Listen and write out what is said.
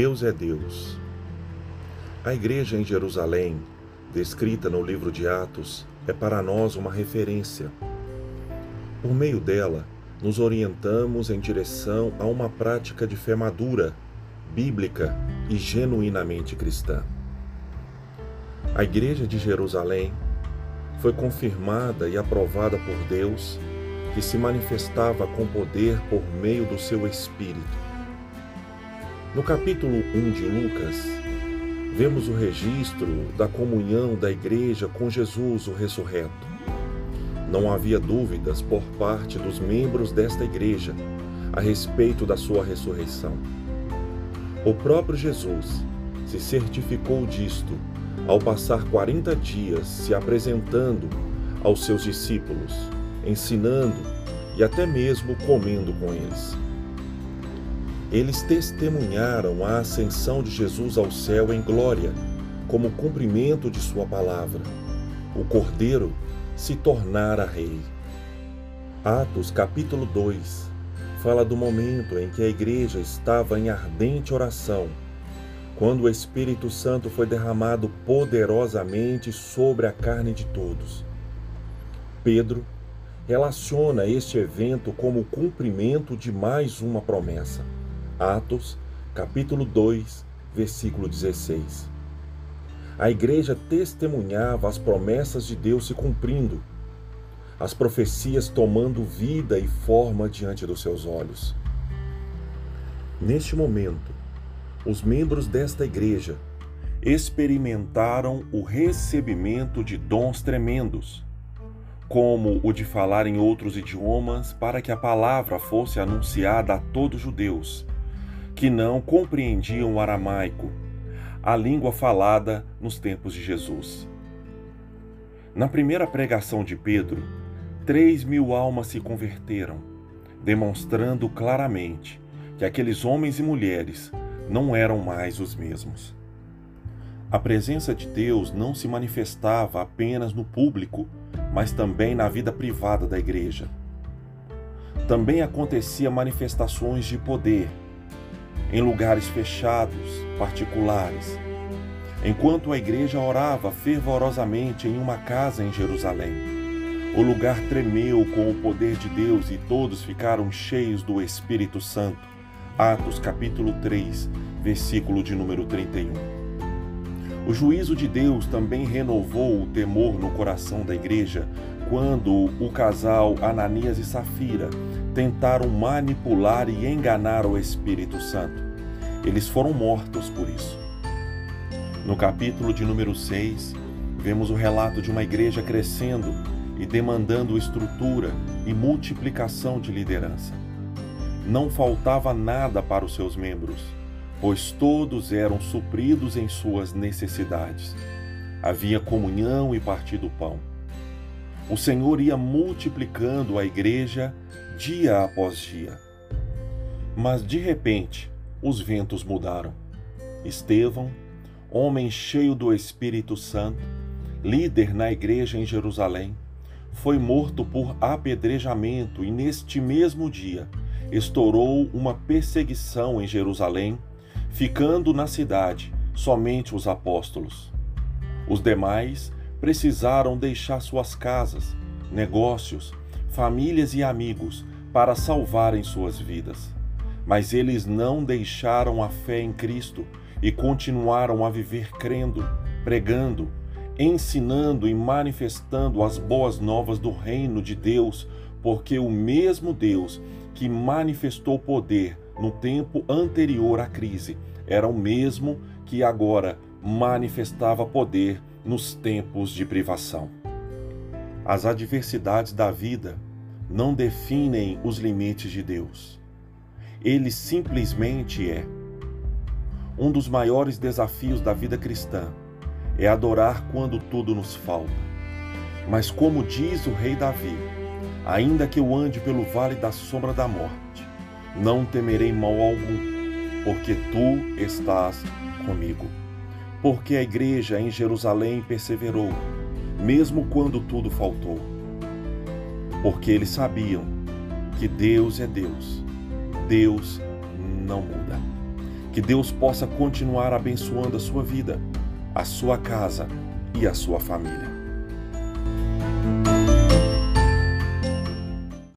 Deus é Deus. A igreja em Jerusalém, descrita no livro de Atos, é para nós uma referência. Por meio dela, nos orientamos em direção a uma prática de fé madura, bíblica e genuinamente cristã. A Igreja de Jerusalém foi confirmada e aprovada por Deus, que se manifestava com poder por meio do seu Espírito. No capítulo 1 de Lucas, vemos o registro da comunhão da Igreja com Jesus, o ressurreto. Não havia dúvidas por parte dos membros desta Igreja a respeito da sua ressurreição. O próprio Jesus se certificou disto ao passar 40 dias se apresentando aos seus discípulos, ensinando e até mesmo comendo com eles. Eles testemunharam a ascensão de Jesus ao céu em glória, como cumprimento de Sua palavra. O Cordeiro se tornara rei. Atos capítulo 2 fala do momento em que a igreja estava em ardente oração quando o Espírito Santo foi derramado poderosamente sobre a carne de todos. Pedro relaciona este evento como o cumprimento de mais uma promessa. Atos, capítulo 2, versículo 16. A igreja testemunhava as promessas de Deus se cumprindo, as profecias tomando vida e forma diante dos seus olhos. Neste momento, os membros desta igreja experimentaram o recebimento de dons tremendos, como o de falar em outros idiomas para que a palavra fosse anunciada a todos os judeus que não compreendiam o aramaico, a língua falada nos tempos de Jesus. Na primeira pregação de Pedro, três mil almas se converteram, demonstrando claramente que aqueles homens e mulheres não eram mais os mesmos. A presença de Deus não se manifestava apenas no público, mas também na vida privada da igreja. Também acontecia manifestações de poder em lugares fechados, particulares, enquanto a igreja orava fervorosamente em uma casa em Jerusalém. O lugar tremeu com o poder de Deus e todos ficaram cheios do Espírito Santo Atos capítulo 3, versículo de número 31. O juízo de Deus também renovou o temor no coração da igreja quando o casal Ananias e Safira tentaram manipular e enganar o Espírito Santo. Eles foram mortos por isso. No capítulo de número 6, vemos o relato de uma igreja crescendo e demandando estrutura e multiplicação de liderança não faltava nada para os seus membros, pois todos eram supridos em suas necessidades. Havia comunhão e partir do pão. O Senhor ia multiplicando a igreja dia após dia. Mas de repente, os ventos mudaram. Estevão, homem cheio do Espírito Santo, líder na igreja em Jerusalém, foi morto por apedrejamento e neste mesmo dia estourou uma perseguição em Jerusalém, ficando na cidade somente os apóstolos. Os demais precisaram deixar suas casas, negócios, famílias e amigos para salvarem suas vidas. Mas eles não deixaram a fé em Cristo e continuaram a viver crendo, pregando, ensinando e manifestando as boas novas do reino de Deus, porque o mesmo Deus que manifestou poder no tempo anterior à crise era o mesmo que agora manifestava poder nos tempos de privação. As adversidades da vida não definem os limites de Deus. Ele simplesmente é. Um dos maiores desafios da vida cristã é adorar quando tudo nos falta. Mas, como diz o rei Davi, Ainda que eu ande pelo vale da sombra da morte, não temerei mal algum, porque tu estás comigo. Porque a igreja em Jerusalém perseverou, mesmo quando tudo faltou. Porque eles sabiam que Deus é Deus, Deus não muda. Que Deus possa continuar abençoando a sua vida, a sua casa e a sua família.